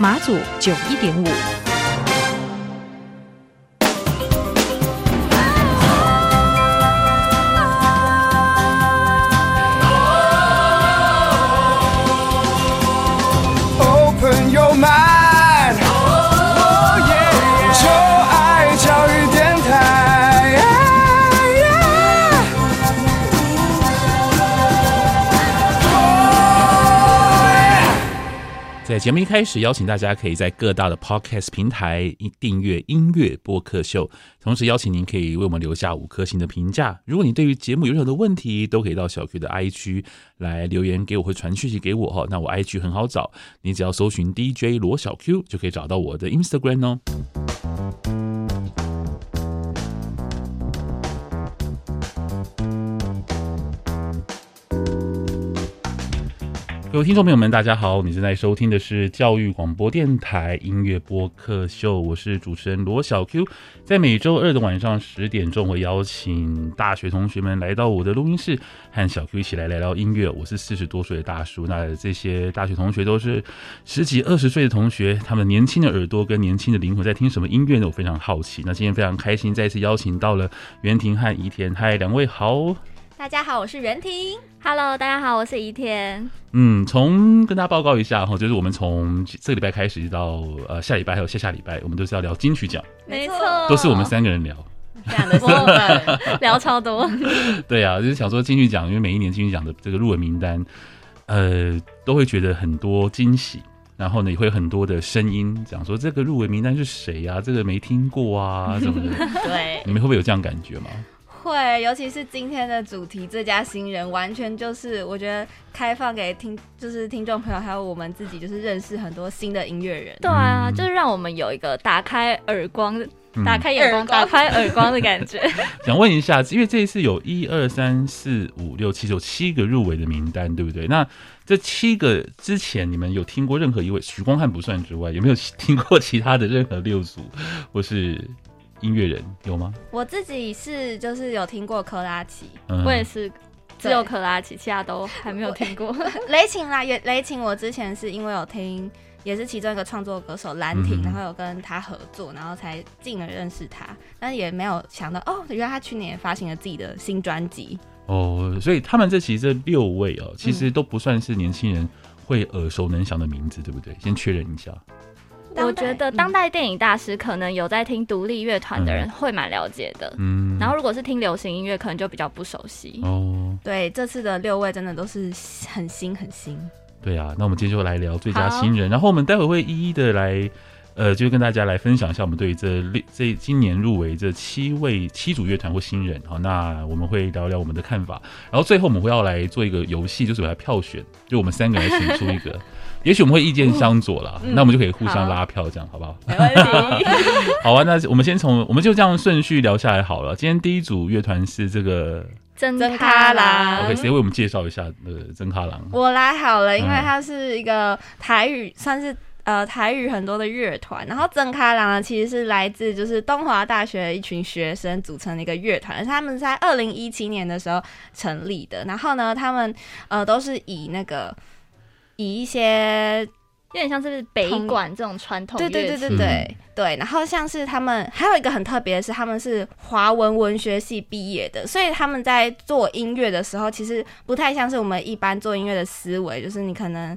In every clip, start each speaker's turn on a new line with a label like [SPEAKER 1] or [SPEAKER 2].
[SPEAKER 1] 马祖九一点五。
[SPEAKER 2] 在节目一开始，邀请大家可以在各大的 Podcast 平台订阅音乐播客秀，同时邀请您可以为我们留下五颗星的评价。如果你对于节目有任何的问题，都可以到小 Q 的 IG 来留言给我，会传讯息给我哈。那我 IG 很好找，你只要搜寻 DJ 罗小 Q 就可以找到我的 Instagram 哦。各位听众朋友们，大家好！你正在收听的是教育广播电台音乐播客秀，我是主持人罗小 Q。在每周二的晚上十点钟，我邀请大学同学们来到我的录音室，和小 Q 一起来聊聊音乐。我是四十多岁的大叔，那这些大学同学都是十几二十岁的同学，他们年轻的耳朵跟年轻的灵魂在听什么音乐呢？我非常好奇。那今天非常开心，再次邀请到了袁婷和怡田，嗨，两位好。
[SPEAKER 3] 大家好，我是袁婷。
[SPEAKER 4] Hello，大家好，我是宜田。
[SPEAKER 2] 嗯，从跟大家报告一下哈，就是我们从这个礼拜开始到呃下礼拜还有下下礼拜，我们都是要聊金曲奖。
[SPEAKER 4] 没错，
[SPEAKER 2] 都是我们三个人聊，
[SPEAKER 4] 这样的多，聊超多。
[SPEAKER 2] 对啊，就是想说金曲奖，因为每一年金曲奖的这个入围名单，呃，都会觉得很多惊喜，然后呢，也会有很多的声音讲说这个入围名单是谁呀？这个没听过啊什么的。
[SPEAKER 3] 对，
[SPEAKER 2] 你们会不会有这样感觉吗？
[SPEAKER 3] 会，尤其是今天的主题，最佳新人，完全就是我觉得开放给听，就是听众朋友还有我们自己，就是认识很多新的音乐人。
[SPEAKER 4] 对啊，就是让我们有一个打开耳光、打开眼光、打开耳光的感觉。
[SPEAKER 2] 想问一下，因为这一次有一二三四五六七，有七个入围的名单，对不对？那这七个之前，你们有听过任何一位许光汉不算之外，有没有听过其他的任何六组，或是？音乐人有吗？
[SPEAKER 3] 我自己是就是有听过珂拉奇，
[SPEAKER 4] 嗯、我也是只有珂拉奇，其他都还没有听过。
[SPEAKER 3] 雷琴啦，也雷琴，我之前是因为有听，也是其中一个创作歌手兰亭，嗯、然后有跟他合作，然后才进而认识他，但是也没有想到哦，原来他去年也发行了自己的新专辑
[SPEAKER 2] 哦，所以他们这其实这六位哦，其实都不算是年轻人会耳熟能详的名字，对不对？先确认一下。
[SPEAKER 4] 我觉得当代电影大师可能有在听独立乐团的人会蛮了解的，嗯，然后如果是听流行音乐，可能就比较不熟悉。
[SPEAKER 2] 哦，
[SPEAKER 3] 对，这次的六位真的都是很新很新。
[SPEAKER 2] 对啊，那我们今天就来聊最佳新人，然后我们待会会一一的来，呃，就跟大家来分享一下我们对这六这今年入围这七位七组乐团或新人，好，那我们会聊聊我们的看法，然后最后我们会要来做一个游戏，就是来票选，就我们三个来选出一个。也许我们会意见相左啦，嗯、那我们就可以互相拉票，这样好，好不好？
[SPEAKER 3] 没问题。
[SPEAKER 2] 好啊，那我们先从我们就这样顺序聊下来好了。今天第一组乐团是这个
[SPEAKER 3] 曾咖郎。
[SPEAKER 2] OK，谁为我们介绍一下呃增咖郎？
[SPEAKER 3] 我来好了，因为它是一个台语，算是呃台语很多的乐团。然后曾咖郎呢，其实是来自就是东华大学的一群学生组成的一个乐团，他们在二零一七年的时候成立的。然后呢，他们呃都是以那个。以一些
[SPEAKER 4] 有点像是北管这种传统，
[SPEAKER 3] 对对对对对对。然后像是他们还有一个很特别的是，他们是华文文学系毕业的，所以他们在做音乐的时候，其实不太像是我们一般做音乐的思维，就是你可能。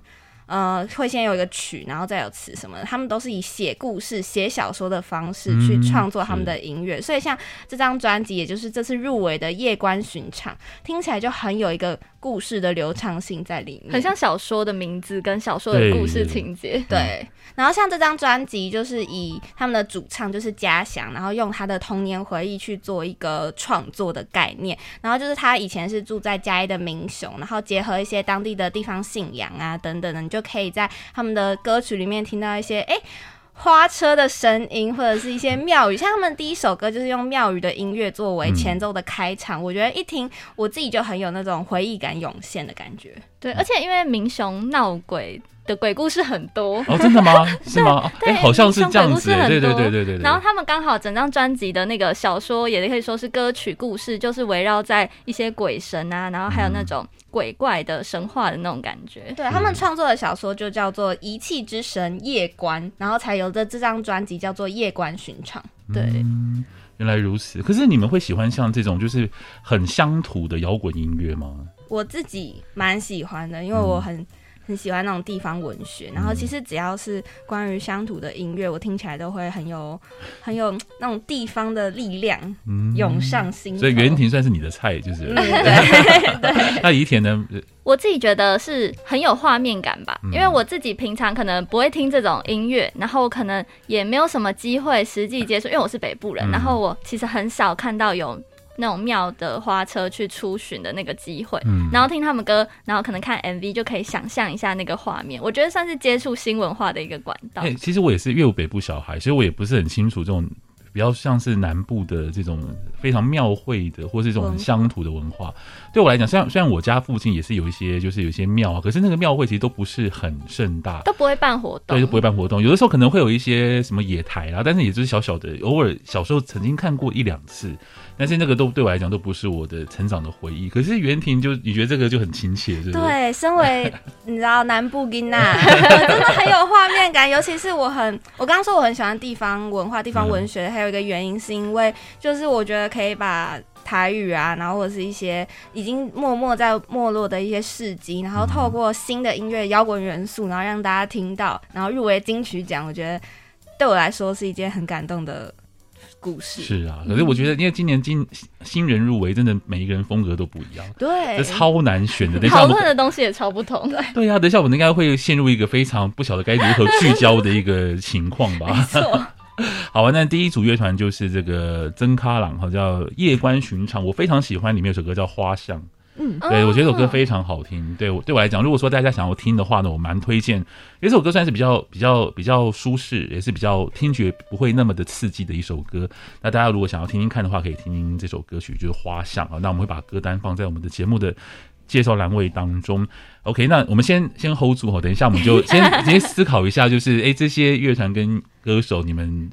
[SPEAKER 3] 呃，会先有一个曲，然后再有词什么的。他们都是以写故事、写小说的方式去创作他们的音乐。嗯、所以像这张专辑，也就是这次入围的《夜观寻常》，听起来就很有一个故事的流畅性在里面，
[SPEAKER 4] 很像小说的名字跟小说的故事情节。
[SPEAKER 3] 对，对。然后像这张专辑，就是以他们的主唱就是嘉祥，然后用他的童年回忆去做一个创作的概念。然后就是他以前是住在嘉义的民雄，然后结合一些当地的地方信仰啊等等的，你就。就可以在他们的歌曲里面听到一些哎。欸花车的声音，或者是一些庙宇，像他们第一首歌就是用庙宇的音乐作为前奏的开场，嗯、我觉得一听我自己就很有那种回忆感涌现的感觉。
[SPEAKER 4] 对，而且因为民雄闹鬼的鬼故事很多
[SPEAKER 2] 哦，真的吗？是吗？哎、欸，好像是这样子，对对对对对对。
[SPEAKER 4] 然后他们刚好整张专辑的那个小说，也可以说是歌曲故事，就是围绕在一些鬼神啊，然后还有那种鬼怪的神话的那种感觉。
[SPEAKER 3] 嗯、对他们创作的小说就叫做《遗弃之神夜观》，然后才有的这张专辑叫做《夜观寻常》。对、
[SPEAKER 2] 嗯，原来如此。可是你们会喜欢像这种就是很乡土的摇滚音乐吗？
[SPEAKER 3] 我自己蛮喜欢的，因为我很。嗯很喜欢那种地方文学，然后其实只要是关于乡土的音乐，我听起来都会很有很有那种地方的力量涌上心。
[SPEAKER 2] 所以袁婷算是你的菜，就是。
[SPEAKER 3] 嗯、对对。
[SPEAKER 2] 那宜田呢？
[SPEAKER 4] 我自己觉得是很有画面感吧，因为我自己平常可能不会听这种音乐，然后我可能也没有什么机会实际接触，因为我是北部人，然后我其实很少看到有。那种庙的花车去出巡的那个机会，嗯，然后听他们歌，然后可能看 MV 就可以想象一下那个画面。我觉得算是接触新文化的一个管道。
[SPEAKER 2] 欸，其实我也是，因为我北部小孩，所以我也不是很清楚这种比较像是南部的这种非常庙会的，或是这种乡土的文化。对我来讲，虽然虽然我家附近也是有一些，就是有一些庙啊，可是那个庙会其实都不是很盛大，
[SPEAKER 4] 都不会办活动，
[SPEAKER 2] 对，都不会办活动。有的时候可能会有一些什么野台啊，但是也就是小小的，偶尔小时候曾经看过一两次。但是那个都对我来讲都不是我的成长的回忆。可是袁婷就你觉得这个就很亲切，是不是？
[SPEAKER 3] 对，身为 你知道南部囡娜，真的很有画面感。尤其是我很，我刚刚说我很喜欢地方文化、地方文学，还有一个原因是因为，就是我觉得可以把台语啊，然后或者是一些已经默默在没落的一些事迹，然后透过新的音乐摇滚元素，然后让大家听到，然后入围金曲奖，我觉得对我来说是一件很感动的。故事
[SPEAKER 2] 是啊，可是我觉得，因为今年今新人入围，真的每一个人风格都不一样，
[SPEAKER 3] 对，
[SPEAKER 2] 这超难选的。等
[SPEAKER 4] 讨论的东西也超不同，对。
[SPEAKER 2] 对呀、啊，等一下我们应该会陷入一个非常不晓得该如何聚焦的一个情况吧。
[SPEAKER 3] 没错。
[SPEAKER 2] 好啊，那第一组乐团就是这个曾卡朗，哈，叫夜观寻常，我非常喜欢里面有首歌叫《花巷》。嗯，对，我觉得这首歌非常好听。对我对我来讲，如果说大家想要听的话呢，我蛮推荐。因为这首歌算是比较比较比较舒适，也是比较听觉不会那么的刺激的一首歌。那大家如果想要听听看的话，可以听听这首歌曲，就是《花巷》啊。那我们会把歌单放在我们的节目的介绍栏位当中。OK，那我们先先 hold 住哈，等一下我们就先 先思考一下，就是哎、欸，这些乐团跟歌手，你们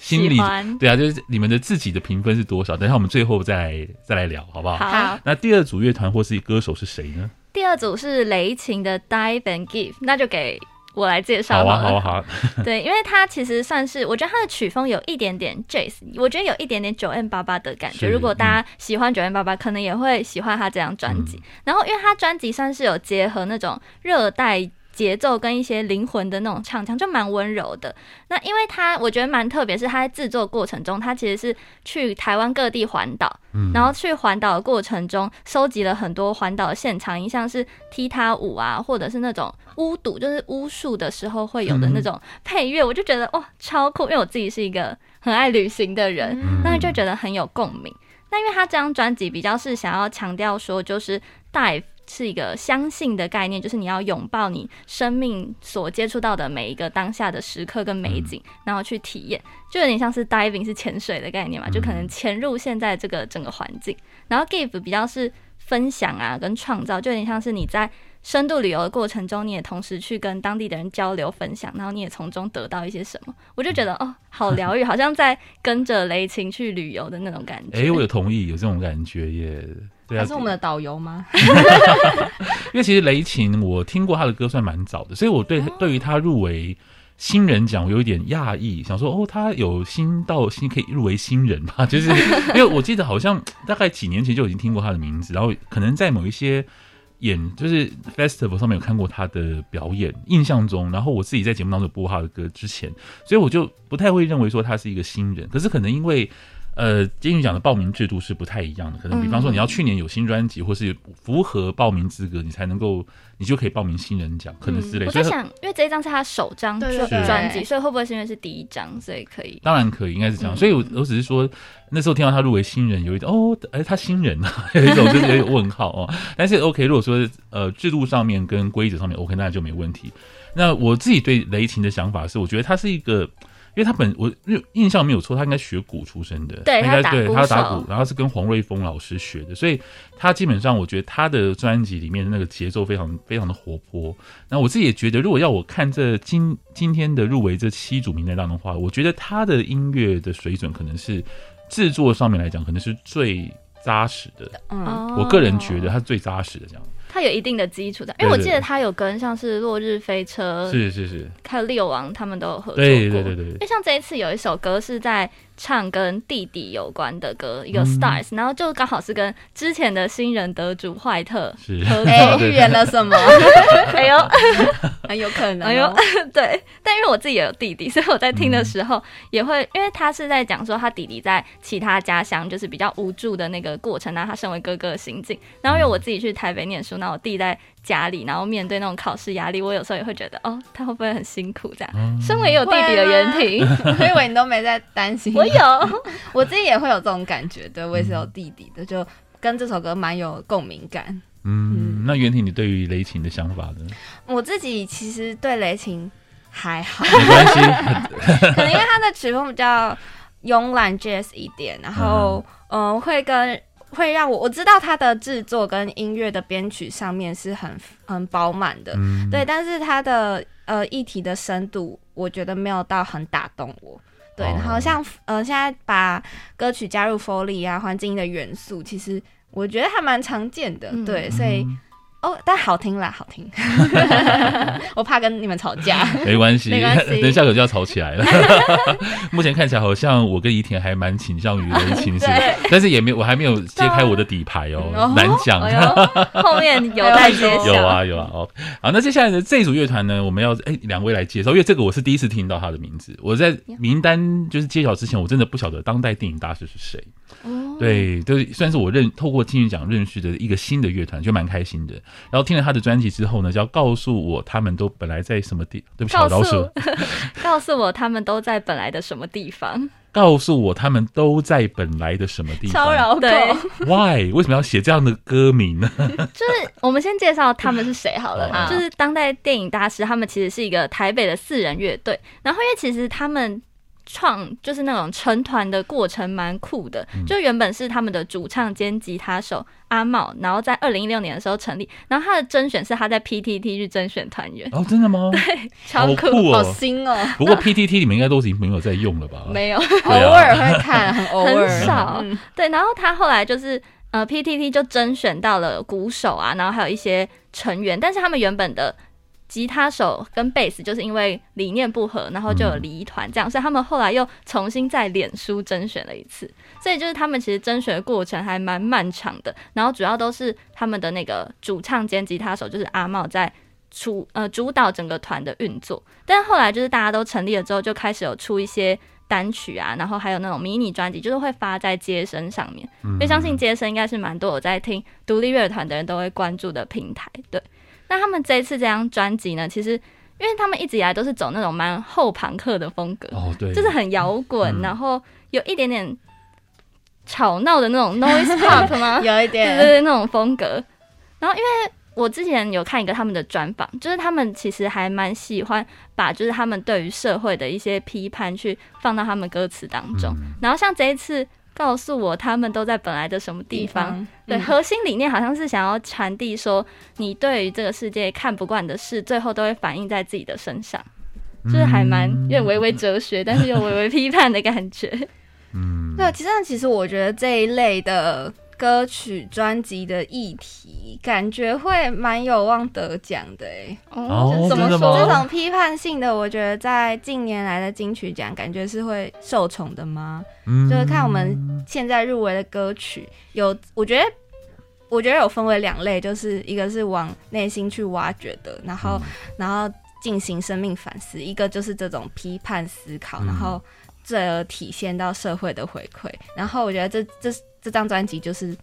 [SPEAKER 2] 心里对啊，就是你们的自己的评分是多少？等一下我们最后再来再来聊，好不好？
[SPEAKER 4] 好。
[SPEAKER 2] 那第二组乐团或是歌手是谁呢？
[SPEAKER 4] 第二组是雷琴的 Dive and Give，那就给。我来介绍
[SPEAKER 2] 好啊，好啊，好啊。
[SPEAKER 4] 对，因为它其实算是，我觉得它的曲风有一点点 jazz，我觉得有一点点 9m88 的感觉。如果大家喜欢 9m88，可能也会喜欢他这张专辑。嗯、然后，因为他专辑算是有结合那种热带。节奏跟一些灵魂的那种唱腔就蛮温柔的。那因为他我觉得蛮特别，是他在制作过程中，他其实是去台湾各地环岛，嗯，然后去环岛的过程中收集了很多环岛的现场音，像是踢踏舞啊，或者是那种巫毒，就是巫术的时候会有的那种配乐，我就觉得哇超酷，因为我自己是一个很爱旅行的人，那就觉得很有共鸣。那因为他这张专辑比较是想要强调说，就是带。是一个相信的概念，就是你要拥抱你生命所接触到的每一个当下的时刻跟美景，嗯、然后去体验，就有点像是 diving 是潜水的概念嘛，就可能潜入现在这个整个环境。然后 give 比较是分享啊，跟创造，就有点像是你在深度旅游的过程中，你也同时去跟当地的人交流分享，然后你也从中得到一些什么。我就觉得哦，好疗愈，好像在跟着雷琴去旅游的那种感觉。哎、欸，
[SPEAKER 2] 我有同意，有这种感觉耶。对啊，
[SPEAKER 3] 他是我们的导游吗？
[SPEAKER 2] 因为其实雷琴，我听过他的歌算蛮早的，所以我对对于他入围新人奖，我有一点讶异，想说哦，他有新到新可以入围新人嘛？就是因为我记得好像大概几年前就已经听过他的名字，然后可能在某一些演就是 festival 上面有看过他的表演，印象中，然后我自己在节目当中播他的歌之前，所以我就不太会认为说他是一个新人，可是可能因为。呃，金曲奖的报名制度是不太一样的，可能比方说你要去年有新专辑，或是符合报名资格，你才能够，你就可以报名新人奖，可能之类。
[SPEAKER 4] 我在想，因为这一张是他首张专专
[SPEAKER 3] 辑，
[SPEAKER 4] 所以会不会是因为是第一张，所以可以？
[SPEAKER 2] 当然可以，应该是这样。所以我我只是说，那时候听到他入围新人，有一种哦，哎，他新人啊，有一种就是有点问号哦。但是 OK，如果说呃制度上面跟规则上面 OK，那就没问题。那我自己对雷霆的想法是，我觉得他是一个。因为他本我印象没有错，他应该学鼓出身的，
[SPEAKER 4] 对，
[SPEAKER 2] 应该
[SPEAKER 4] 他
[SPEAKER 2] 对他打鼓，然后是跟黄瑞峰老师学的，所以他基本上我觉得他的专辑里面的那个节奏非常非常的活泼。那我自己也觉得，如果要我看这今今天的入围这七组名单当中的话，我觉得他的音乐的水准可能是制作上面来讲，可能是最扎实的。嗯，我个人觉得他是最扎实的这样。
[SPEAKER 4] 他有一定的基础的，因为我记得他有跟像是落日飞车，
[SPEAKER 2] 是是是，
[SPEAKER 4] 还有六王他们都有合作过。
[SPEAKER 2] 对对对对，
[SPEAKER 4] 因为像这一次有一首歌是在。唱跟弟弟有关的歌，一个 Stars，、嗯、然后就刚好是跟之前的新人得主怀特合作，
[SPEAKER 3] 预言了什么？
[SPEAKER 4] 哎呦，
[SPEAKER 3] 很有可能、哦。
[SPEAKER 4] 哎呦，对，但因为我自己也有弟弟，所以我在听的时候也会，嗯、因为他是在讲说他弟弟在其他家乡就是比较无助的那个过程，然后他身为哥哥的心境。然后因为我自己去台北念书，那我弟在家里，然后面对那种考试压力，我有时候也会觉得，哦，他会不会很辛苦？这样，嗯、身为有弟弟的袁婷，
[SPEAKER 3] 我以为你都没在担心。我有，我自己也会有这种感觉，对，我也是有弟弟的，就跟这首歌蛮有共鸣感。
[SPEAKER 2] 嗯，嗯，那袁婷，你对于雷琴的想法呢？
[SPEAKER 3] 我自己其实对雷琴还好，
[SPEAKER 2] 没关系，
[SPEAKER 3] 可能因为他的曲风比较慵懒 jazz 一点，然后嗯、呃，会跟会让我我知道他的制作跟音乐的编曲上面是很很饱满的，嗯、对，但是他的呃议题的深度，我觉得没有到很打动我。对，然后像呃，现在把歌曲加入 Foley 啊，环境音的元素，其实我觉得还蛮常见的。嗯、对，所以。哦，但好听啦，好听。我怕跟你们吵架，
[SPEAKER 2] 没关系，没关系，等一下可就要吵起来了。目前看起来好像我跟怡婷还蛮倾向于人情，是，但是也没有，我还没有揭开我的底牌哦，难讲。
[SPEAKER 4] 后面有待揭晓。
[SPEAKER 2] 有啊有啊哦，好，那接下来的这组乐团呢，我们要哎两位来介绍，因为这个我是第一次听到他的名字。我在名单就是揭晓之前，我真的不晓得当代电影大师是谁。哦，对，就是算是我认透过金曲奖认识的一个新的乐团，就蛮开心的。然后听了他的专辑之后呢，就要告诉我他们都本来在什么地，对不起，饶舌，
[SPEAKER 4] 告诉我他们都在本来的什么地方，
[SPEAKER 2] 告诉我他们都在本来的什么地方，
[SPEAKER 3] 超绕口。
[SPEAKER 4] 对
[SPEAKER 2] ，Why？为什么要写这样的歌名呢？
[SPEAKER 4] 就是我们先介绍他们是谁好了，就是当代电影大师，他们其实是一个台北的四人乐队，然后因为其实他们。创就是那种成团的过程蛮酷的，嗯、就原本是他们的主唱兼吉他手阿茂，然后在二零一六年的时候成立，然后他的甄选是他在 PTT 去甄选团员
[SPEAKER 2] 哦，真的吗？
[SPEAKER 4] 对，超酷，
[SPEAKER 2] 好酷哦，
[SPEAKER 3] 好新哦。
[SPEAKER 2] 不过 PTT 里面应该都已经没有在用了吧？
[SPEAKER 3] 没有，偶尔会看，很 偶尔，
[SPEAKER 4] 很少。嗯、对，然后他后来就是呃 PTT 就甄选到了鼓手啊，然后还有一些成员，但是他们原本的。吉他手跟贝斯就是因为理念不合，然后就有离团这样，嗯、所以他们后来又重新在脸书甄选了一次。所以就是他们其实甄选的过程还蛮漫长的，然后主要都是他们的那个主唱兼吉他手就是阿茂在主呃主导整个团的运作。但是后来就是大家都成立了之后，就开始有出一些单曲啊，然后还有那种迷你专辑，就是会发在街声上面。嗯、所以相信街声应该是蛮多我在听独立乐团的人都会关注的平台，对。那他们这一次这张专辑呢，其实因为他们一直以来都是走那种蛮后朋克的风格，
[SPEAKER 2] 哦，对，
[SPEAKER 4] 就是很摇滚，嗯、然后有一点点吵闹的那种 noise pop 吗？
[SPEAKER 3] 有一点，
[SPEAKER 4] 对对对，那种风格。然后因为我之前有看一个他们的专访，就是他们其实还蛮喜欢把就是他们对于社会的一些批判去放到他们歌词当中。嗯、然后像这一次。告诉我他们都在本来的什么地方？地方对，嗯、核心理念好像是想要传递说，你对于这个世界看不惯的事，最后都会反映在自己的身上，嗯、就是还蛮有点微微哲学，但是又微微批判的感觉。
[SPEAKER 3] 嗯，对，其实其实我觉得这一类的。歌曲专辑的议题，感觉会蛮有望得奖的哎。
[SPEAKER 2] 哦，
[SPEAKER 3] 怎么说？
[SPEAKER 2] 这
[SPEAKER 3] 种批判性的，我觉得在近年来的金曲奖，感觉是会受宠的吗？嗯，就是看我们现在入围的歌曲，有我觉得，我觉得有分为两类，就是一个是往内心去挖掘的，然后然后进行生命反思；一个就是这种批判思考，然后。最而体现到社会的回馈。然后我觉得这这这张专辑就是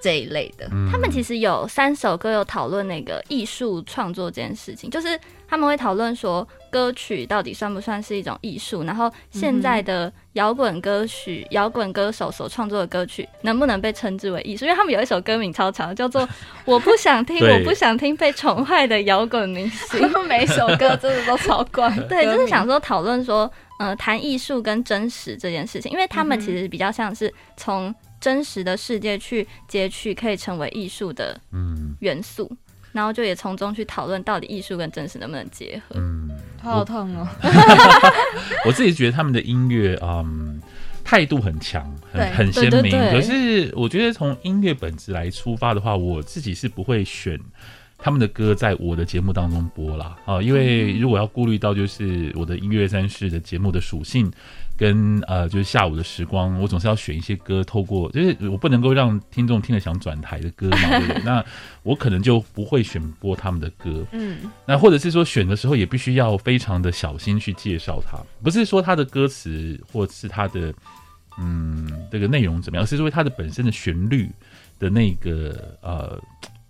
[SPEAKER 3] 这一类的。
[SPEAKER 2] 嗯
[SPEAKER 4] 他们其实有三首歌有讨论那个艺术创作这件事情，就是他们会讨论说歌曲到底算不算是一种艺术，然后现在的摇滚歌曲、摇滚歌手所创作的歌曲能不能被称之为艺术？因为他们有一首歌名超长，叫做 《我不想听，我不想听被宠坏的摇滚明星》。
[SPEAKER 3] 每首歌真的都超怪。
[SPEAKER 4] 对，就是想说讨论说，呃，谈艺术跟真实这件事情，因为他们其实比较像是从。真实的世界去截取可以成为艺术的元素，嗯、然后就也从中去讨论到底艺术跟真实能不能结合。
[SPEAKER 2] 嗯，
[SPEAKER 3] 好痛哦！
[SPEAKER 2] 我，我自己觉得他们的音乐，嗯，态度很强，很很鲜明。可是我觉得从音乐本质来出发的话，我自己是不会选他们的歌在我的节目当中播啦。啊，因为如果要顾虑到就是我的音乐三世的节目的属性。跟呃，就是下午的时光，我总是要选一些歌，透过就是我不能够让听众听了想转台的歌嘛，对不对？那我可能就不会选播他们的歌，嗯，那或者是说选的时候也必须要非常的小心去介绍它，不是说他的歌词或是他的嗯这个内容怎么样，是因为他的本身的旋律的那个呃。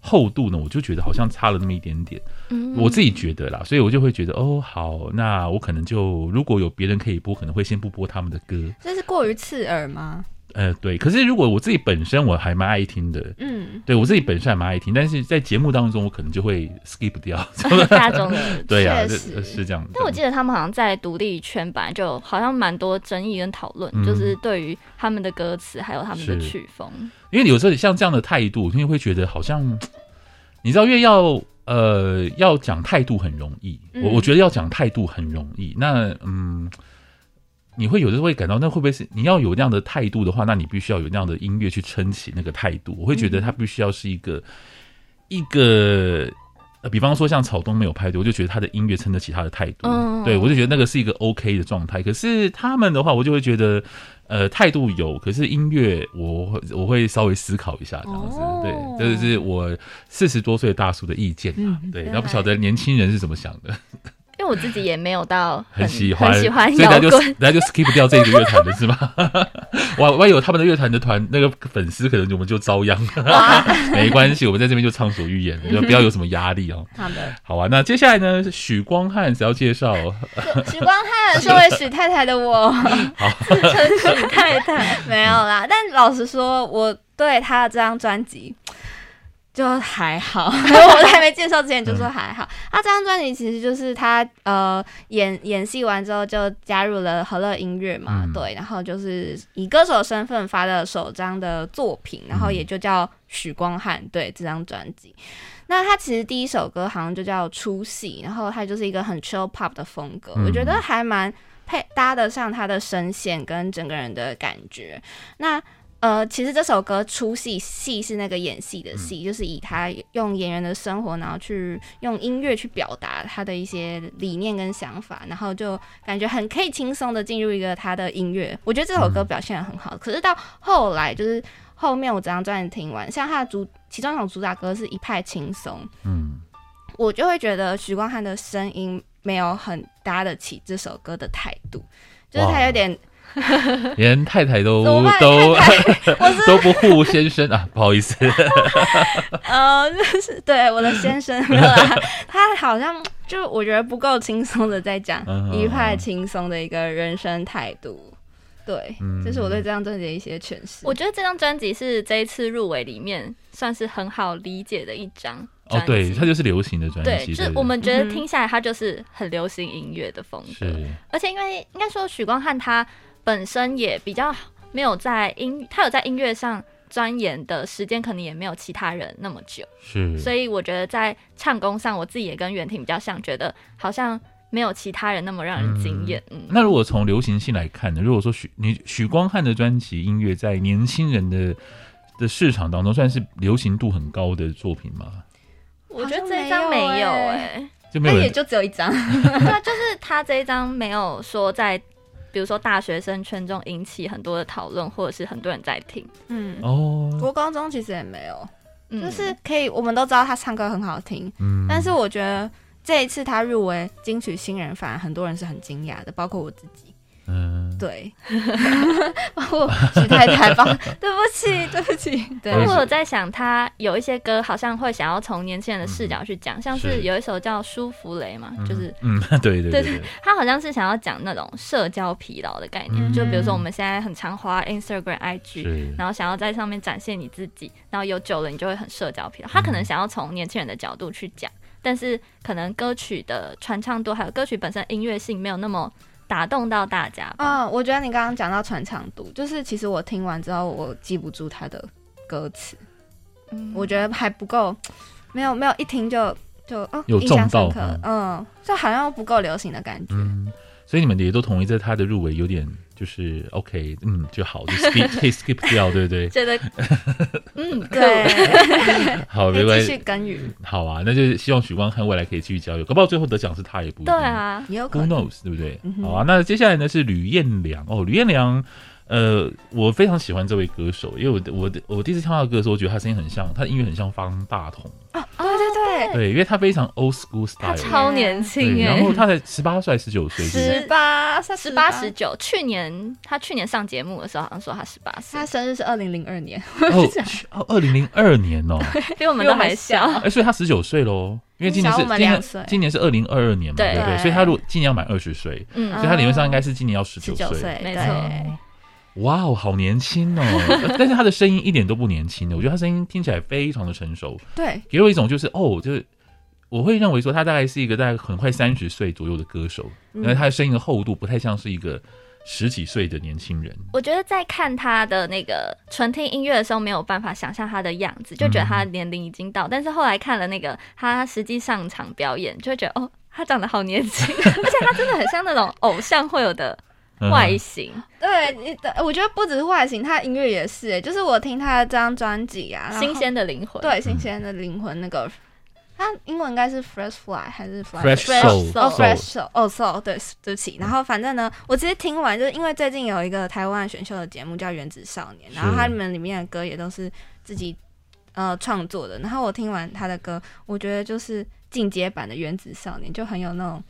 [SPEAKER 2] 厚度呢，我就觉得好像差了那么一点点，嗯，我自己觉得啦，所以我就会觉得哦，好，那我可能就如果有别人可以播，可能会先不播他们的歌。
[SPEAKER 3] 这是过于刺耳吗？
[SPEAKER 2] 呃，对。可是如果我自己本身我还蛮爱听的，嗯，对我自己本身还蛮爱听，但是在节目当中我可能就会 skip 掉
[SPEAKER 4] 大众的，
[SPEAKER 2] 对呀、啊，是是这样。
[SPEAKER 4] 但我记得他们好像在独立圈本来就好像蛮多争议跟讨论，嗯、就是对于他们的歌词还有他们的曲风。
[SPEAKER 2] 因为有时候像这样的态度，你会觉得好像，你知道，越要呃要讲态度很容易，我我觉得要讲态度很容易。那嗯，你会有的时候会感到，那会不会是你要有那样的态度的话，那你必须要有那样的音乐去撑起那个态度。我会觉得它必须要是一个一个。呃，比方说像草东没有派对，我就觉得他的音乐撑得起他的态度，嗯、对我就觉得那个是一个 OK 的状态。可是他们的话，我就会觉得，呃，态度有，可是音乐我我会稍微思考一下这样子，哦、对，这就是我四十多岁的大叔的意见嘛，嗯、对，然后不晓得年轻人是怎么想的。
[SPEAKER 4] 因为我自己也没有到
[SPEAKER 2] 很，很喜欢，
[SPEAKER 4] 很喜欢
[SPEAKER 2] 所以大家就就 skip 掉这个乐团的是吗？我我有他们的乐团的团那个粉丝，可能我们就遭殃。哇 没关系，我们在这边就畅所欲言，就不要有什么压力哦。
[SPEAKER 3] 好的，
[SPEAKER 2] 好啊。那接下来呢，许光汉只要介绍。
[SPEAKER 3] 许光汉，身为许太太的我，
[SPEAKER 2] 好，
[SPEAKER 3] 自称许太太没有啦。但老实说，我对他的这张专辑。就还好，我还没介绍之前就说还好。他、嗯啊、这张专辑其实就是他呃演演戏完之后就加入了和乐音乐嘛，嗯、对，然后就是以歌手身份发的首张的作品，然后也就叫许光汉。对这张专辑，那他其实第一首歌好像就叫出戏，然后他就是一个很 chill pop 的风格，嗯、我觉得还蛮配搭得上他的声线跟整个人的感觉。那呃，其实这首歌出戏，戏是那个演戏的戏，嗯、就是以他用演员的生活，然后去用音乐去表达他的一些理念跟想法，然后就感觉很可以轻松的进入一个他的音乐。我觉得这首歌表现得很好。嗯、可是到后来，就是后面我整张专辑听完，像他的主其中一首主打歌是一派轻松，嗯，我就会觉得许光汉的声音没有很搭得起这首歌的态度，就是他有点。
[SPEAKER 2] 连太太都都 都不护先生啊，不好意思。
[SPEAKER 3] 呃，就是对我的先生没有啦，他好像就我觉得不够轻松的在讲一派轻松的一个人生态度。对，这是我对这张专辑的一些诠释。
[SPEAKER 4] 我觉得这张专辑是这一次入围里面算是很好理解的一张。
[SPEAKER 2] 哦，对，它就是流行的专辑。
[SPEAKER 4] 对，就是我们觉得听下来，它就是很流行音乐的风格。而且因为应该说许光汉他。本身也比较没有在音，他有在音乐上钻研的时间，可能也没有其他人那么久。
[SPEAKER 2] 是，
[SPEAKER 4] 所以我觉得在唱功上，我自己也跟袁婷比较像，觉得好像没有其他人那么让人惊艳。嗯，嗯，
[SPEAKER 2] 那如果从流行性来看呢？如果说许你许光汉的专辑音乐在年轻人的的市场当中，算是流行度很高的作品吗？
[SPEAKER 4] 我觉得这张没有哎、欸，
[SPEAKER 3] 就没有，也 就只有一张。
[SPEAKER 4] 对，就是他这一张没有说在。比如说大学生圈中引起很多的讨论，或者是很多人在听，
[SPEAKER 3] 嗯。哦，国高中其实也没有，嗯、就是可以，我们都知道他唱歌很好听，嗯，但是我觉得这一次他入围金曲新人，反而很多人是很惊讶的，包括我自己，
[SPEAKER 2] 嗯，
[SPEAKER 3] 对，我许太太吧，对不起，对不起。对，
[SPEAKER 4] 我有在想，他有一些歌好像会想要从年轻人的视角去讲，像是有一首叫《舒芙蕾》嘛，就是，
[SPEAKER 2] 嗯，对对对，
[SPEAKER 4] 他好像是想要讲那种社交疲劳的概念，就比如说我们现在很常滑 Instagram、IG，然后想要在上面展现你自己，然后有久了你就会很社交疲劳。他可能想要从年轻人的角度去讲，但是可能歌曲的传唱度还有歌曲本身音乐性没有那么。打动到大家
[SPEAKER 3] 嗯、哦！我觉得你刚刚讲到传唱度，就是其实我听完之后，我记不住他的歌词，嗯，我觉得还不够，没有没有一听就就哦，
[SPEAKER 2] 有中到，
[SPEAKER 3] 嗯，就好像不够流行的感觉。
[SPEAKER 2] 嗯，所以你们也都同意，在他的入围有点。就是 OK，嗯，就好，就 skip 可以 skip 掉，对不对？
[SPEAKER 4] 觉得，嗯，
[SPEAKER 3] 对，
[SPEAKER 2] 好，没关系，
[SPEAKER 3] 继续耕耘。
[SPEAKER 2] 好啊，那就希望许光汉未来可以继续交流，搞不好最后得奖是他也不一定。
[SPEAKER 4] 对啊，
[SPEAKER 3] 也有可能
[SPEAKER 2] ，Who knows，对不对？嗯、好啊，那接下来呢是吕彦良哦，吕彦良。呃，我非常喜欢这位歌手，因为我我我第一次听他的歌的时候，我觉得他声音很像，他的音乐很像方大同
[SPEAKER 3] 啊，对
[SPEAKER 2] 对因为他非常 old school style，
[SPEAKER 4] 他超年轻耶，
[SPEAKER 2] 然后他才十八岁，十九岁，
[SPEAKER 3] 十八，十
[SPEAKER 4] 八。十九，去年他去年上节目的时候好像说他十八岁，
[SPEAKER 3] 他生日是二零零二年，
[SPEAKER 2] 哦，二零零二年哦，
[SPEAKER 4] 比我们都还小，
[SPEAKER 2] 哎，所以他十九岁喽，因为今年是今年今年是二零二二年嘛，对不对？所以他如果今年要满二十岁，嗯，所以他理论上应该是今年要十九岁，
[SPEAKER 3] 没错。
[SPEAKER 2] 哇哦，好年轻哦！但是他的声音一点都不年轻的，我觉得他声音听起来非常的成熟。
[SPEAKER 3] 对，
[SPEAKER 2] 给我一种就是哦，就是我会认为说他大概是一个大概很快三十岁左右的歌手，因为他的声音的厚度不太像是一个十几岁的年轻人。
[SPEAKER 4] 我觉得在看他的那个纯听音乐的时候，没有办法想象他的样子，就觉得他的年龄已经到。嗯、但是后来看了那个他实际上场表演，就会觉得哦，他长得好年轻，而且他真的很像那种偶像会有的。外形，
[SPEAKER 3] 对，你的我觉得不只是外形，他音乐也是，就是我听他的这张专辑啊，
[SPEAKER 4] 新鲜的灵魂，
[SPEAKER 3] 对，新鲜的灵魂那个，他英文应该是 fresh fly 还是
[SPEAKER 2] fresh
[SPEAKER 3] soul，fresh soul，哦，soul，对，对不起。然后反正呢，我其实听完，就是因为最近有一个台湾选秀的节目叫《原子少年》，然后他们里面的歌也都是自己呃创作的。然后我听完他的歌，我觉得就是进阶版的《原子少年》，就很有那种。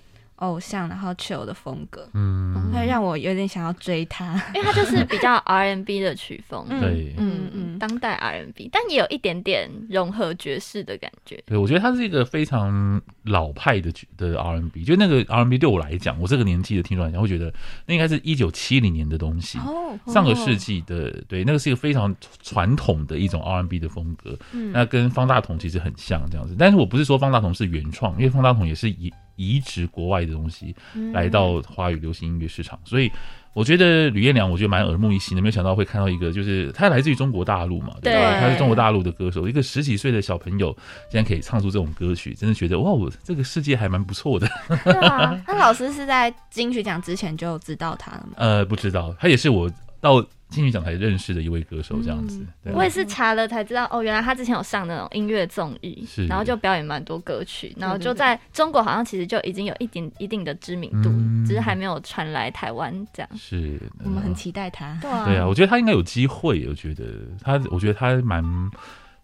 [SPEAKER 3] 偶像，然后 chill 的风格，嗯，会让我有点想要追他，
[SPEAKER 4] 因为他就是比较 R&B 的曲风，
[SPEAKER 2] 对，
[SPEAKER 4] 嗯嗯，当代 R&B，但也有一点点融合爵士的感觉。
[SPEAKER 2] 对，我觉得他是一个非常老派的的 R&B，就那个 R&B 对我来讲，我这个年纪的听众来讲，会觉得那应该是一九七零年的东西，哦，上个世纪的，对，那个是一个非常传统的一种 R&B 的风格，嗯，那跟方大同其实很像这样子，但是我不是说方大同是原创，因为方大同也是以。移植国外的东西来到华语流行音乐市场，所以我觉得吕彦良，我觉得蛮耳目一新的。没有想到会看到一个，就是他来自于中国大陆嘛，对吧？他是中国大陆的歌手，一个十几岁的小朋友竟然可以唱出这种歌曲，真的觉得哇，我这个世界还蛮不错的。
[SPEAKER 3] 对啊，那老师是在金曲奖之前就知道他了吗？
[SPEAKER 2] 呃，不知道，他也是我到。金曲奖才认识的一位歌手，这样子。
[SPEAKER 4] 嗯、我也是查了才知道，哦，原来他之前有上那种音乐综艺，然后就表演蛮多歌曲，然后就在中国好像其实就已经有一点一定的知名度，嗯、只是还没有传来台湾这样。
[SPEAKER 2] 是，
[SPEAKER 3] 我们很期待他。
[SPEAKER 4] 对啊，
[SPEAKER 2] 对啊，我觉得他应该有机会。我觉得他，我觉得他蛮。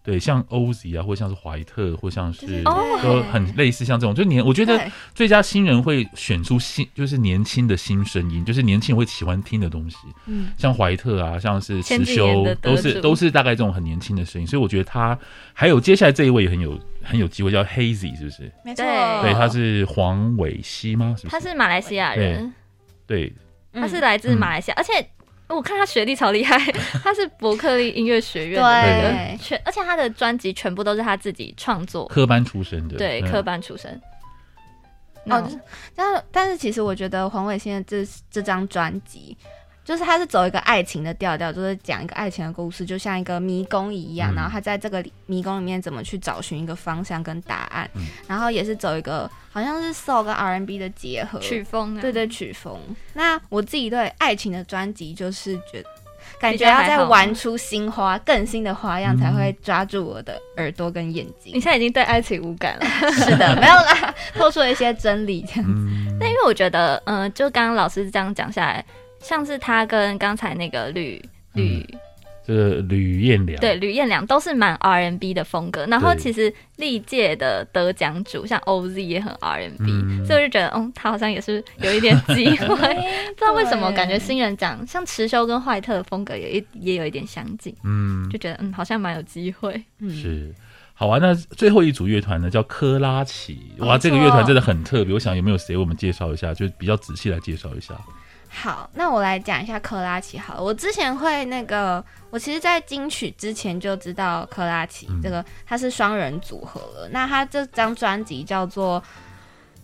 [SPEAKER 2] 对，像 Ozzy 啊，或像是怀特，或像是都很类似，像这种，就年，我觉得最佳新人会选出新，就是年轻的新声音，就是年轻人会喜欢听的东西。嗯，像怀特啊，像是辞修，都是都是大概这种很年轻的声音，所以我觉得他还有接下来这一位也很有很有机会，叫 Hazy，是不是？
[SPEAKER 3] 没错，
[SPEAKER 2] 对，他是黄伟希吗？是不是？
[SPEAKER 4] 他是马来西亚人，
[SPEAKER 2] 对，
[SPEAKER 4] 他是来自马来西亚，而且。我看他学历超厉害，他是伯克利音乐学院的，全而且他的专辑全部都是他自己创作，
[SPEAKER 2] 科班出身的，
[SPEAKER 4] 对，科班出身。
[SPEAKER 3] 哦，但但是其实我觉得黄伟现在这这张专辑。就是他是走一个爱情的调调，就是讲一个爱情的故事，就像一个迷宫一样。嗯、然后他在这个迷宫里面怎么去找寻一个方向跟答案。嗯、然后也是走一个好像是 soul 跟 R N B 的结合
[SPEAKER 4] 曲风，啊，对
[SPEAKER 3] 对曲风。那我自己对爱情的专辑就是觉得感觉要再玩出新花，更新的花样才会抓住我的耳朵跟眼睛。
[SPEAKER 4] 你现在已经对爱情无感了？
[SPEAKER 3] 是的，没有啦，透出了一些真理这样子。
[SPEAKER 4] 那、嗯、因为我觉得，嗯、呃，就刚刚老师这样讲下来。像是他跟刚才那个吕吕
[SPEAKER 2] 这个吕彦良，
[SPEAKER 4] 对，吕彦良都是蛮 R N B 的风格。然后其实历届的得奖主像 OZ 也很 R N B，、嗯、所以我就觉得，嗯，他好像也是有一点机会。不知道为什么，感觉新人奖像池修跟怀特的风格也也有一点相近。嗯，就觉得嗯，好像蛮有机会。嗯，
[SPEAKER 2] 是。好啊，那最后一组乐团呢，叫科拉奇。哇，这个乐团真的很特别。我想有没有谁我们介绍一下，就比较仔细来介绍一下。
[SPEAKER 3] 好，那我来讲一下珂拉奇。好了，我之前会那个，我其实，在金曲之前就知道珂拉琪这个，他是双人组合了。嗯、那他这张专辑叫做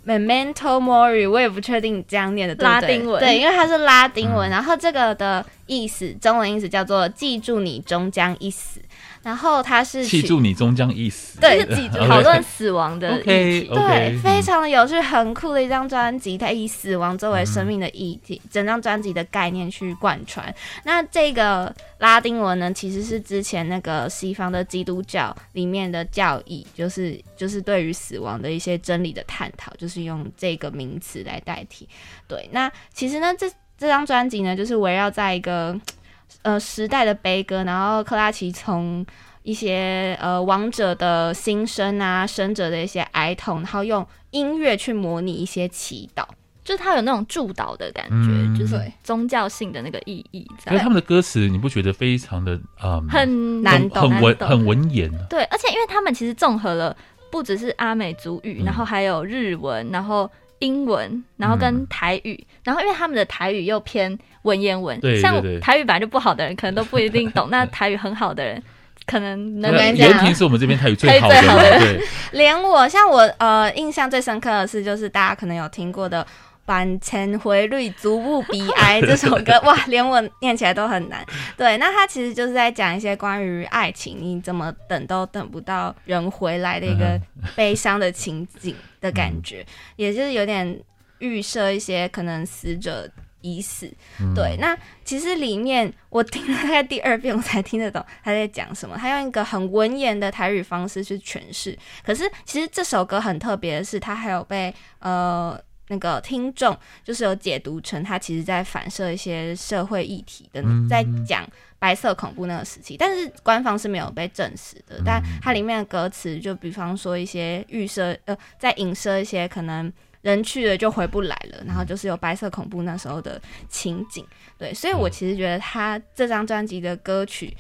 [SPEAKER 3] 《Memento Mori》，我也不确定这样念的对不对？拉丁文，对，因为它是拉丁文。嗯、然后这个的意思，中文意思叫做“记住你终将一死”。然后他是
[SPEAKER 2] 记住你终将一死，
[SPEAKER 3] 对，记住
[SPEAKER 4] 讨论死亡的议题，
[SPEAKER 3] 对，非常的有趣，很酷的一张专辑。它以死亡作为生命的议题，整张专辑的概念去贯穿。那这个拉丁文呢，其实是之前那个西方的基督教里面的教义，就是就是对于死亡的一些真理的探讨，就是用这个名词来代替。对，那其实呢，这这张专辑呢，就是围绕在一个。呃，时代的悲歌，然后克拉奇从一些呃亡者的心声啊，生者的一些哀痛，然后用音乐去模拟一些祈祷，
[SPEAKER 4] 就是他有那种祝祷的感觉，嗯、就是宗教性的那个意义在。
[SPEAKER 2] 因为他们的歌词，你不觉得非常的啊、嗯、
[SPEAKER 4] 很难懂，
[SPEAKER 2] 很文很文言？
[SPEAKER 4] 对，而且因为他们其实综合了不只是阿美族语，嗯、然后还有日文，然后。英文，然后跟台语，嗯、然后因为他们的台语又偏文言文，
[SPEAKER 2] 对对对，
[SPEAKER 4] 像台语本来就不好的人，可能都不一定懂。那台语很好的人，可能能讲。
[SPEAKER 2] 原平是我们这边台语最好的，好的对。
[SPEAKER 3] 连我，像我，呃，印象最深刻的是，就是大家可能有听过的。板前回绿足不悲哀 这首歌，哇，连我念起来都很难。对，那他其实就是在讲一些关于爱情，你怎么等都等不到人回来的一个悲伤的情景的感觉，嗯、也就是有点预设一些可能死者已死。嗯、对，那其实里面我听了大概第二遍，我才听得懂他在讲什么。他用一个很文言的台语方式去诠释。可是其实这首歌很特别的是，他还有被呃。那个听众就是有解读成他其实在反射一些社会议题的，在讲白色恐怖那个时期，但是官方是没有被证实的。但它里面的歌词，就比方说一些预设，呃，在影射一些可能人去了就回不来了，然后就是有白色恐怖那时候的情景。对，所以我其实觉得他这张专辑的歌曲。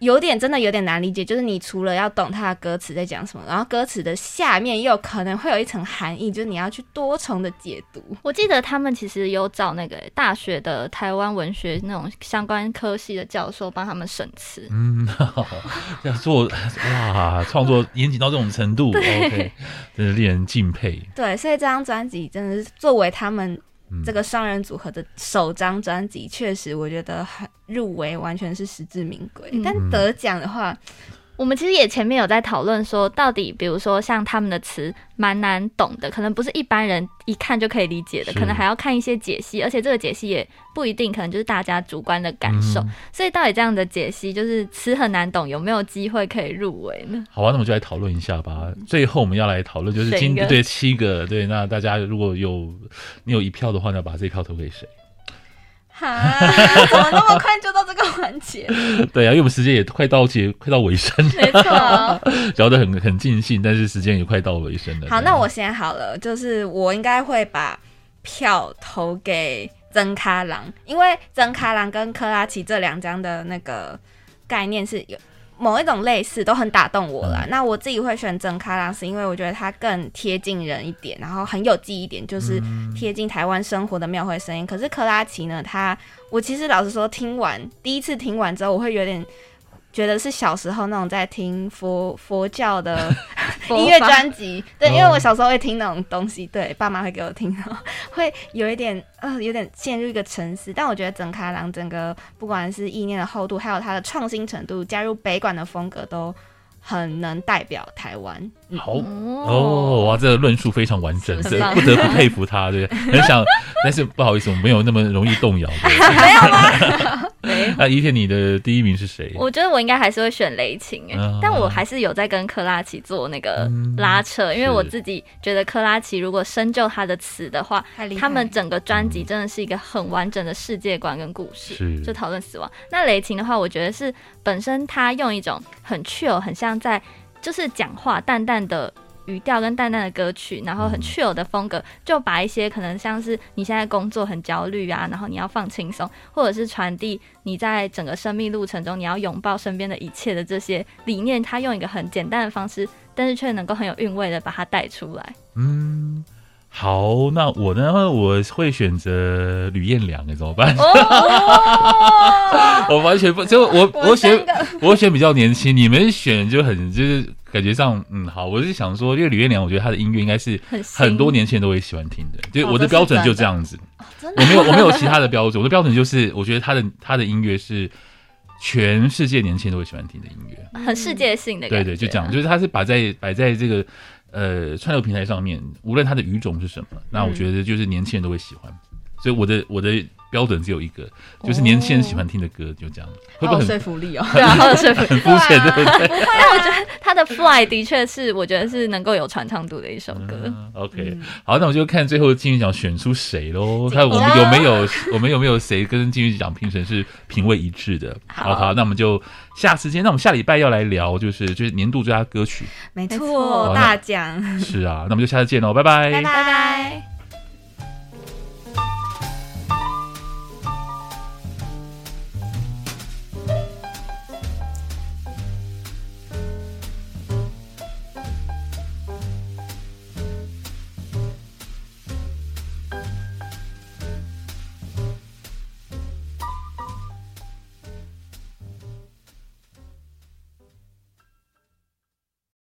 [SPEAKER 3] 有点真的有点难理解，就是你除了要懂他的歌词在讲什么，然后歌词的下面又可能会有一层含义，就是你要去多重的解读。
[SPEAKER 4] 我记得他们其实有找那个大学的台湾文学那种相关科系的教授帮他们审词。嗯，
[SPEAKER 2] 要做哇，创作严谨到这种程度对，OK，真的令人敬佩。
[SPEAKER 3] 对，所以这张专辑真的是作为他们。这个双人组合的首张专辑，确实我觉得很入围，完全是实至名归。嗯、但得奖的话。
[SPEAKER 4] 我们其实也前面有在讨论说，到底比如说像他们的词蛮难懂的，可能不是一般人一看就可以理解的，可能还要看一些解析，而且这个解析也不一定，可能就是大家主观的感受。嗯、所以到底这样的解析，就是词很难懂，有没有机会可以入围呢？
[SPEAKER 2] 好啊，那我们就来讨论一下吧。最后我们要来讨论，就是今对七个对，那大家如果有你有一票的话，那把这一票投给谁？
[SPEAKER 3] 哈，怎么那么快就到这个环节？
[SPEAKER 2] 对啊，因为我们时间也快到结，快到尾声了。
[SPEAKER 3] 没错，
[SPEAKER 2] 聊得很很尽兴，但是时间也快到尾声了。
[SPEAKER 3] 好，那我先好了，就是我应该会把票投给曾卡郎，因为曾卡郎跟克拉奇这两张的那个概念是有。某一种类似都很打动我啦。嗯、那我自己会选真卡拉，是因为我觉得它更贴近人一点，然后很有记忆点，就是贴近台湾生活的庙会声音。可是克拉奇呢，它我其实老实说，听完第一次听完之后，我会有点。觉得是小时候那种在听佛佛教的 音乐专辑，对，因为我小时候会听那种东西，对，爸妈会给我听，会有一点呃，有点陷入一个沉思。但我觉得整卡郎整个不管是意念的厚度，还有它的创新程度，加入北管的风格都。很能代表台湾，
[SPEAKER 2] 好。哦，哇，这个论述非常完整，这不得不佩服他，对，很想，但是不好意思，我没有那么容易动摇，
[SPEAKER 3] 没有
[SPEAKER 4] 吗？
[SPEAKER 2] 那一天，你的第一名是谁？
[SPEAKER 4] 我觉得我应该还是会选雷琴哎，嗯、但我还是有在跟珂拉奇做那个拉扯，嗯、因为我自己觉得珂拉奇如果深究他的词的话，他们整个专辑真的是一个很完整的世界观跟故事，是。就讨论死亡。那雷琴的话，我觉得是本身他用一种很 chill，很像在就是讲话淡淡的。语调跟淡淡的歌曲，然后很 chill 的风格，就把一些可能像是你现在工作很焦虑啊，然后你要放轻松，或者是传递你在整个生命路程中你要拥抱身边的一切的这些理念，他用一个很简单的方式，但是却能够很有韵味的把它带出来。
[SPEAKER 2] 嗯。好，那我呢？我会选择吕彦良，怎么办？哦、我完全不，就我我选我选比较年轻，你们选就很就是感觉上，嗯，好，我是想说，因为吕彦良，我觉得他的音乐应该是很多年轻人都会喜欢听的，就我的标准就这样子，哦、我没有我没有其他的标准，我的标准就是我觉得他的他的音乐是全世界年轻人都会喜欢听的音乐，
[SPEAKER 4] 很世界性的，
[SPEAKER 2] 对对，就这样，就是他是摆在摆在这个。呃，串流平台上面，无论它的语种是什么，嗯、那我觉得就是年轻人都会喜欢。所以我的我的标准只有一个，就是年轻人喜欢听的歌，就这样。会不会很
[SPEAKER 3] 说服力哦？
[SPEAKER 4] 对啊，好有说服力，
[SPEAKER 2] 很肤浅，对不对？
[SPEAKER 4] 但我觉得他的 Fly 的确是，我觉得是能够有传唱度的一首歌。
[SPEAKER 2] 嗯、OK，好，那我就看最后金曲奖选出谁喽？看我们有没有，我们有没有谁跟金曲奖评审是品味一致的？好好，那我们就下次见。那我们下礼拜要来聊，就是就是年度最佳歌曲，
[SPEAKER 3] 没错，大奖。
[SPEAKER 2] 是啊，那我们就下次见喽，拜拜，
[SPEAKER 3] 拜拜。